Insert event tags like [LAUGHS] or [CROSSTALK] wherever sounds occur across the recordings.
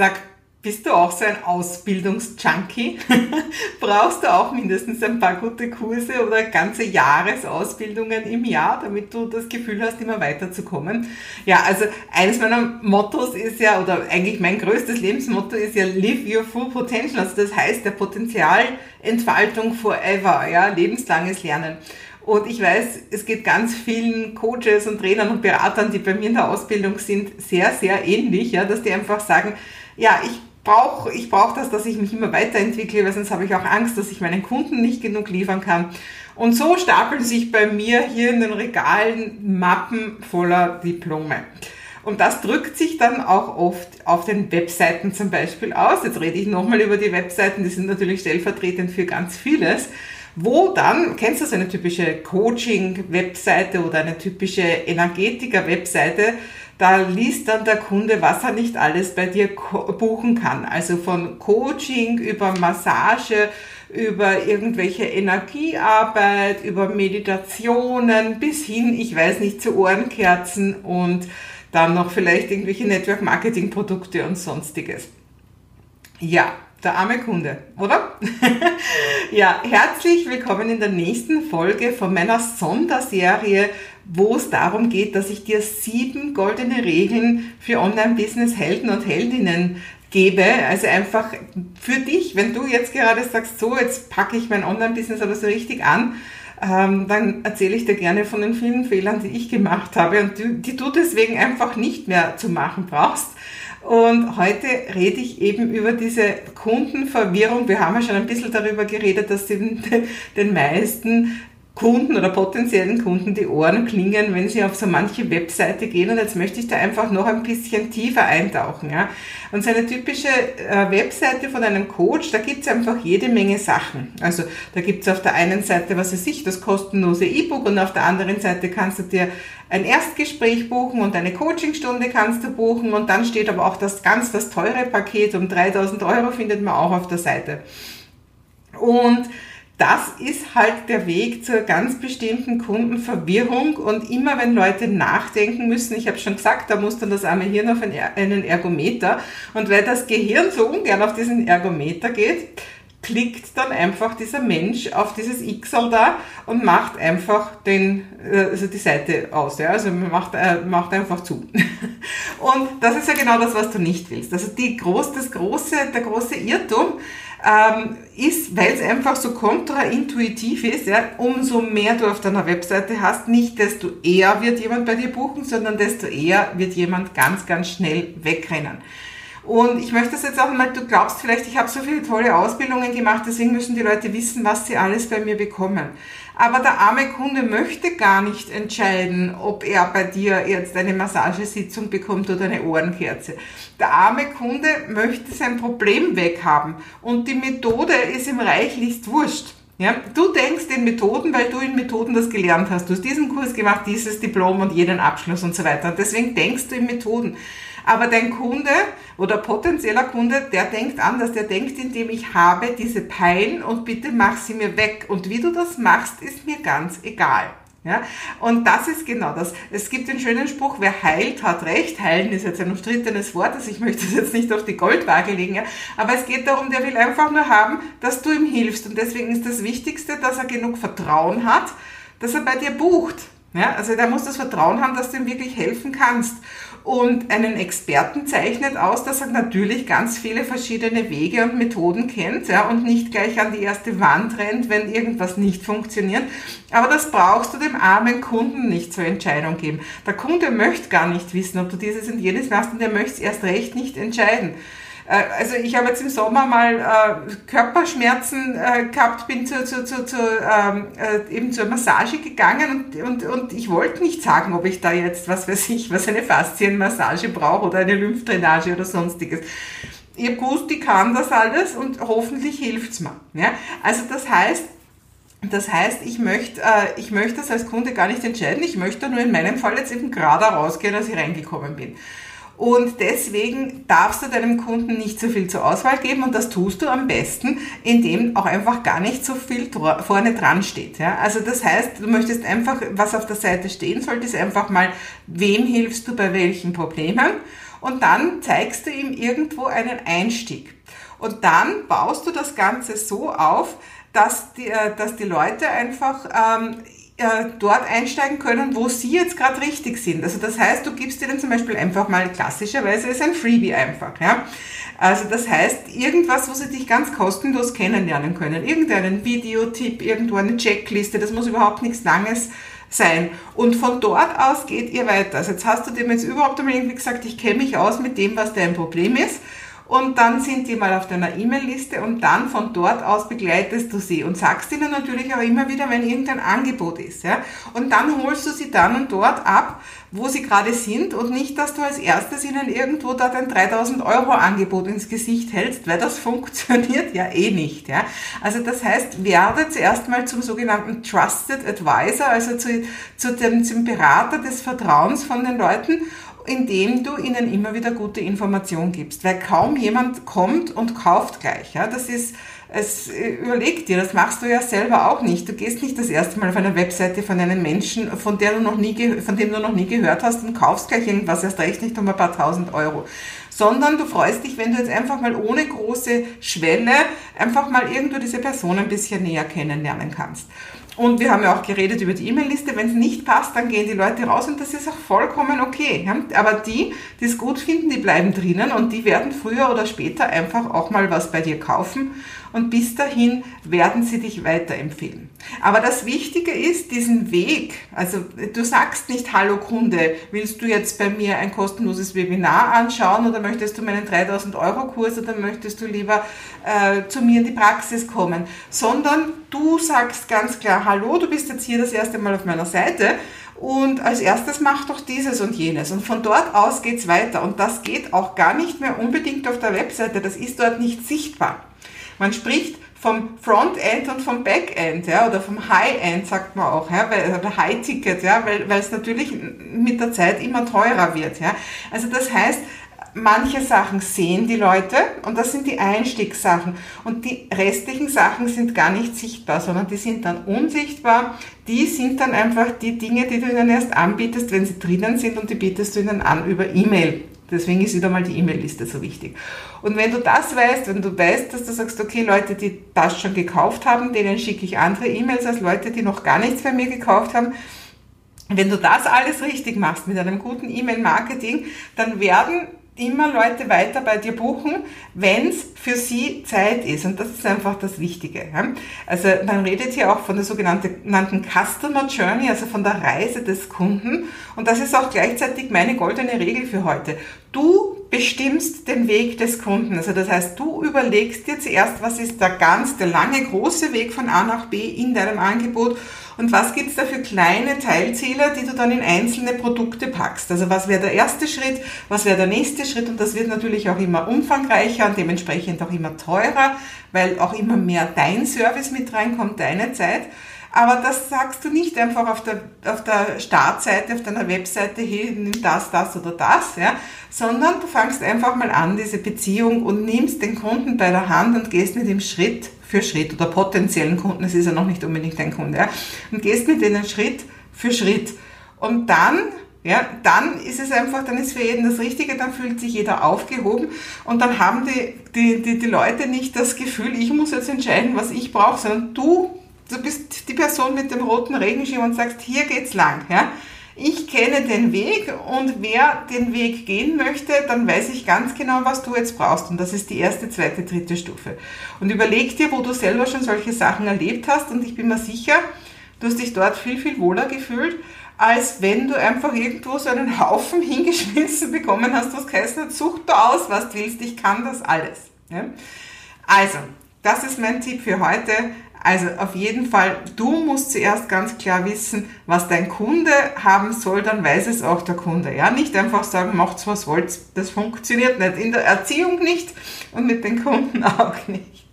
Sag, bist du auch so ein Ausbildungsjunkie? [LAUGHS] Brauchst du auch mindestens ein paar gute Kurse oder ganze Jahresausbildungen im Jahr, damit du das Gefühl hast, immer weiterzukommen? Ja, also eines meiner Mottos ist ja, oder eigentlich mein größtes Lebensmotto ist ja Live Your Full Potential. Also das heißt der Potenzialentfaltung forever, ja, lebenslanges Lernen. Und ich weiß, es geht ganz vielen Coaches und Trainern und Beratern, die bei mir in der Ausbildung sind, sehr, sehr ähnlich, ja, dass die einfach sagen, ja, ich brauche ich brauch das, dass ich mich immer weiterentwickle, weil sonst habe ich auch Angst, dass ich meinen Kunden nicht genug liefern kann. Und so stapeln sich bei mir hier in den Regalen Mappen voller Diplome. Und das drückt sich dann auch oft auf den Webseiten zum Beispiel aus. Jetzt rede ich nochmal über die Webseiten, die sind natürlich stellvertretend für ganz vieles. Wo dann, kennst du so eine typische Coaching-Webseite oder eine typische Energetiker-Webseite, da liest dann der Kunde, was er nicht alles bei dir buchen kann. Also von Coaching über Massage, über irgendwelche Energiearbeit, über Meditationen bis hin, ich weiß nicht, zu Ohrenkerzen und dann noch vielleicht irgendwelche Network Marketing Produkte und sonstiges. Ja, der arme Kunde, oder? [LAUGHS] ja, herzlich willkommen in der nächsten Folge von meiner Sonderserie wo es darum geht, dass ich dir sieben goldene Regeln für Online-Business-Helden und Heldinnen gebe. Also einfach für dich, wenn du jetzt gerade sagst, so, jetzt packe ich mein Online-Business aber so richtig an, ähm, dann erzähle ich dir gerne von den vielen Fehlern, die ich gemacht habe und die, die du deswegen einfach nicht mehr zu machen brauchst. Und heute rede ich eben über diese Kundenverwirrung. Wir haben ja schon ein bisschen darüber geredet, dass den, meisten Kunden oder potenziellen Kunden die Ohren klingen, wenn sie auf so manche Webseite gehen. Und jetzt möchte ich da einfach noch ein bisschen tiefer eintauchen. Ja. Und so eine typische äh, Webseite von einem Coach, da gibt's einfach jede Menge Sachen. Also da gibt's auf der einen Seite, was weiß ich, das kostenlose E-Book und auf der anderen Seite kannst du dir ein Erstgespräch buchen und eine Coachingstunde kannst du buchen und dann steht aber auch das ganz das teure Paket um 3000 Euro findet man auch auf der Seite. Und das ist halt der Weg zur ganz bestimmten Kundenverwirrung und immer wenn Leute nachdenken müssen, ich habe schon gesagt, da muss dann das arme Hirn auf einen Ergometer und weil das Gehirn so ungern auf diesen Ergometer geht, klickt dann einfach dieser Mensch auf dieses X da und macht einfach den, äh, also die Seite aus, ja, also macht, äh, macht einfach zu. [LAUGHS] Und das ist ja genau das, was du nicht willst. Also die groß, das große, der große Irrtum, ähm, ist, weil es einfach so kontraintuitiv ist, ja, umso mehr du auf deiner Webseite hast, nicht desto eher wird jemand bei dir buchen, sondern desto eher wird jemand ganz, ganz schnell wegrennen. Und ich möchte das jetzt auch mal, du glaubst vielleicht, ich habe so viele tolle Ausbildungen gemacht, deswegen müssen die Leute wissen, was sie alles bei mir bekommen. Aber der arme Kunde möchte gar nicht entscheiden, ob er bei dir jetzt eine Massagesitzung bekommt oder eine Ohrenkerze. Der arme Kunde möchte sein Problem weghaben und die Methode ist ihm reichlichst wurscht. Ja, du denkst in Methoden, weil du in Methoden das gelernt hast. Du hast diesen Kurs gemacht, dieses Diplom und jeden Abschluss und so weiter. Deswegen denkst du in Methoden. Aber dein Kunde oder potenzieller Kunde, der denkt anders. Der denkt, indem ich habe diese Pein und bitte mach sie mir weg. Und wie du das machst, ist mir ganz egal. Ja, und das ist genau das. Es gibt den schönen Spruch, wer heilt, hat recht. Heilen ist jetzt ein umstrittenes Wort, also ich möchte das jetzt nicht auf die Goldwaage legen, ja. aber es geht darum, der will einfach nur haben, dass du ihm hilfst. Und deswegen ist das Wichtigste, dass er genug Vertrauen hat, dass er bei dir bucht. Ja, also der muss das Vertrauen haben, dass du ihm wirklich helfen kannst. Und einen Experten zeichnet aus, dass er natürlich ganz viele verschiedene Wege und Methoden kennt ja, und nicht gleich an die erste Wand rennt, wenn irgendwas nicht funktioniert. Aber das brauchst du dem armen Kunden nicht zur Entscheidung geben. Der Kunde möchte gar nicht wissen, ob du dieses und jenes machst und der möchte es erst recht nicht entscheiden. Äh, also ich habe jetzt im Sommer mal äh, Körperschmerzen äh, gehabt, bin zu, zu, zu, zu ähm, äh, eben zur Massage gegangen und, und, und ich wollte nicht sagen, ob ich da jetzt, was weiß ich, was eine Faszienmassage brauche oder eine Lymphdrainage oder sonstiges. Habe gewusst, ich kann das alles und hoffentlich hilft's mir. Ja? Also das heißt, das heißt, ich möchte, äh, ich möchte das als Kunde gar nicht entscheiden. Ich möchte nur in meinem Fall jetzt eben gerade rausgehen, als ich reingekommen bin. Und deswegen darfst du deinem Kunden nicht so viel zur Auswahl geben und das tust du am besten, indem auch einfach gar nicht so viel vorne dran steht. Ja? Also das heißt, du möchtest einfach, was auf der Seite stehen sollte, ist einfach mal, wem hilfst du bei welchen Problemen und dann zeigst du ihm irgendwo einen Einstieg. Und dann baust du das Ganze so auf, dass die, äh, dass die Leute einfach ähm, äh, dort einsteigen können, wo sie jetzt gerade richtig sind. Also das heißt, du gibst ihnen zum Beispiel einfach mal klassischerweise ist ein Freebie einfach. Ja? Also das heißt, irgendwas, wo sie dich ganz kostenlos kennenlernen können. Irgendeinen Videotipp, irgendwo eine Checkliste, das muss überhaupt nichts Langes sein. Und von dort aus geht ihr weiter. Also jetzt hast du dem jetzt überhaupt einmal irgendwie gesagt, ich kenne mich aus mit dem, was dein Problem ist und dann sind die mal auf deiner E-Mail-Liste und dann von dort aus begleitest du sie und sagst ihnen natürlich auch immer wieder, wenn irgendein Angebot ist. Ja? Und dann holst du sie dann und dort ab, wo sie gerade sind und nicht, dass du als erstes ihnen irgendwo dort ein 3000 Euro Angebot ins Gesicht hältst, weil das [LAUGHS] funktioniert ja eh nicht. Ja? Also das heißt, werde zuerst mal zum sogenannten Trusted Advisor, also zu, zu dem, zum Berater des Vertrauens von den Leuten indem du ihnen immer wieder gute Informationen gibst, weil kaum jemand kommt und kauft gleich. Ja, das ist, es überleg dir, das machst du ja selber auch nicht. Du gehst nicht das erste Mal auf eine Webseite von einem Menschen, von der du noch nie, von dem du noch nie gehört hast und kaufst gleich irgendwas, erst recht nicht um ein paar tausend Euro. Sondern du freust dich, wenn du jetzt einfach mal ohne große Schwelle einfach mal irgendwo diese Person ein bisschen näher kennenlernen kannst. Und wir haben ja auch geredet über die E-Mail-Liste. Wenn es nicht passt, dann gehen die Leute raus und das ist auch vollkommen okay. Aber die, die es gut finden, die bleiben drinnen und die werden früher oder später einfach auch mal was bei dir kaufen und bis dahin werden sie dich weiterempfehlen. Aber das Wichtige ist, diesen Weg, also du sagst nicht, hallo Kunde, willst du jetzt bei mir ein kostenloses Webinar anschauen oder möchtest du meinen 3000 Euro Kurs oder möchtest du lieber äh, zu mir in die Praxis kommen, sondern du sagst ganz klar, hallo, du bist jetzt hier das erste Mal auf meiner Seite und als erstes mach doch dieses und jenes. Und von dort aus geht's weiter. Und das geht auch gar nicht mehr unbedingt auf der Webseite. Das ist dort nicht sichtbar. Man spricht vom Frontend und vom Backend, ja, oder vom High-End sagt man auch, ja, weil, High-Ticket, ja, weil, weil es natürlich mit der Zeit immer teurer wird, ja. Also das heißt, manche Sachen sehen die Leute und das sind die Einstiegssachen und die restlichen Sachen sind gar nicht sichtbar, sondern die sind dann unsichtbar. Die sind dann einfach die Dinge, die du ihnen erst anbietest, wenn sie drinnen sind und die bietest du ihnen an über E-Mail. Deswegen ist wieder mal die E-Mail-Liste so wichtig. Und wenn du das weißt, wenn du weißt, dass du sagst, okay, Leute, die das schon gekauft haben, denen schicke ich andere E-Mails als Leute, die noch gar nichts bei mir gekauft haben, wenn du das alles richtig machst mit einem guten E-Mail-Marketing, dann werden immer Leute weiter bei dir buchen, wenn es für sie Zeit ist. Und das ist einfach das Wichtige. Also man redet hier auch von der sogenannten Customer Journey, also von der Reise des Kunden. Und das ist auch gleichzeitig meine goldene Regel für heute. Du bestimmst den Weg des Kunden. Also das heißt, du überlegst dir zuerst, was ist der ganz, der lange, große Weg von A nach B in deinem Angebot und was gibt's da für kleine Teilziele, die du dann in einzelne Produkte packst. Also was wäre der erste Schritt, was wäre der nächste Schritt und das wird natürlich auch immer umfangreicher und dementsprechend auch immer teurer, weil auch immer mehr dein Service mit reinkommt, deine Zeit. Aber das sagst du nicht einfach auf der, auf der Startseite, auf deiner Webseite, hey, nimm das, das oder das, ja, sondern du fangst einfach mal an, diese Beziehung und nimmst den Kunden bei der Hand und gehst mit ihm Schritt für Schritt oder potenziellen Kunden, es ist ja noch nicht unbedingt ein Kunde, ja, und gehst mit denen Schritt für Schritt. Und dann ja, dann ist es einfach, dann ist für jeden das Richtige, dann fühlt sich jeder aufgehoben und dann haben die, die, die, die Leute nicht das Gefühl, ich muss jetzt entscheiden, was ich brauche, sondern du du bist die Person mit dem roten Regenschirm und sagst, hier geht's lang. Ja? Ich kenne den Weg und wer den Weg gehen möchte, dann weiß ich ganz genau, was du jetzt brauchst. Und das ist die erste, zweite, dritte Stufe. Und überleg dir, wo du selber schon solche Sachen erlebt hast. Und ich bin mir sicher, du hast dich dort viel, viel wohler gefühlt, als wenn du einfach irgendwo so einen Haufen [LAUGHS] hingeschmissen bekommen hast, was geheißen hat, such du aus, was du willst, ich kann das alles. Ja? Also, das ist mein Tipp für heute. Also auf jeden Fall, du musst zuerst ganz klar wissen, was dein Kunde haben soll, dann weiß es auch der Kunde. Ja, nicht einfach sagen, macht's was wollt, das funktioniert nicht. In der Erziehung nicht und mit den Kunden [LAUGHS] auch nicht.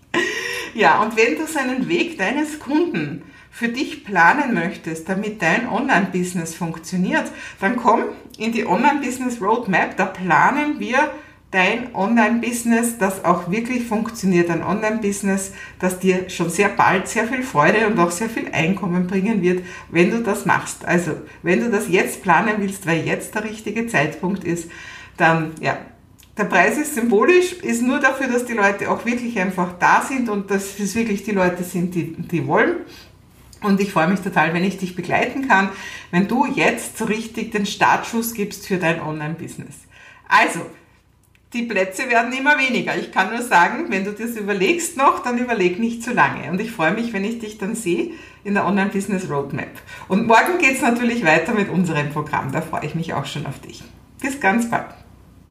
Ja, und wenn du seinen Weg deines Kunden für dich planen möchtest, damit dein Online-Business funktioniert, dann komm in die Online-Business Roadmap, da planen wir dein Online-Business, das auch wirklich funktioniert, ein Online-Business, das dir schon sehr bald sehr viel Freude und auch sehr viel Einkommen bringen wird, wenn du das machst. Also, wenn du das jetzt planen willst, weil jetzt der richtige Zeitpunkt ist, dann, ja, der Preis ist symbolisch, ist nur dafür, dass die Leute auch wirklich einfach da sind und dass es wirklich die Leute sind, die, die wollen. Und ich freue mich total, wenn ich dich begleiten kann, wenn du jetzt so richtig den Startschuss gibst für dein Online-Business. Also, die Plätze werden immer weniger. Ich kann nur sagen, wenn du das überlegst noch, dann überleg nicht zu lange. Und ich freue mich, wenn ich dich dann sehe in der Online-Business Roadmap. Und morgen geht es natürlich weiter mit unserem Programm. Da freue ich mich auch schon auf dich. Bis ganz bald.